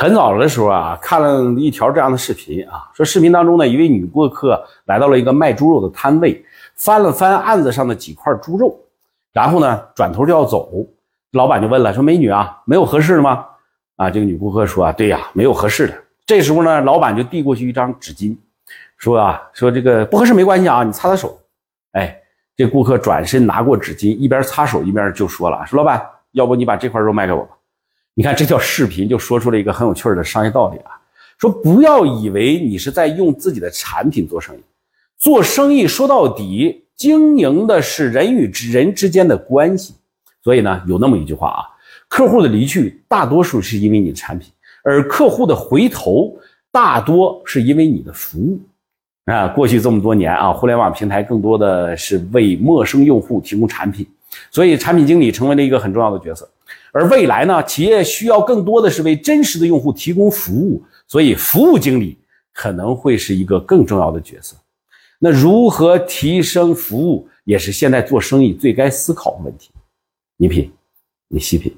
很早的时候啊，看了一条这样的视频啊，说视频当中呢，一位女顾客来到了一个卖猪肉的摊位，翻了翻案子上的几块猪肉，然后呢，转头就要走。老板就问了，说：“美女啊，没有合适的吗？”啊，这个女顾客说：“，对呀，没有合适的。”这时候呢，老板就递过去一张纸巾，说：“啊，说这个不合适没关系啊，你擦擦手。”哎，这顾客转身拿过纸巾，一边擦手一边就说了：“说老板，要不你把这块肉卖给我吧？”你看这条视频就说出了一个很有趣的商业道理啊，说不要以为你是在用自己的产品做生意，做生意说到底经营的是人与人之间的关系。所以呢，有那么一句话啊，客户的离去大多数是因为你的产品，而客户的回头大多是因为你的服务。啊，过去这么多年啊，互联网平台更多的是为陌生用户提供产品，所以产品经理成为了一个很重要的角色。而未来呢，企业需要更多的是为真实的用户提供服务，所以服务经理可能会是一个更重要的角色。那如何提升服务，也是现在做生意最该思考的问题。你品，你细品。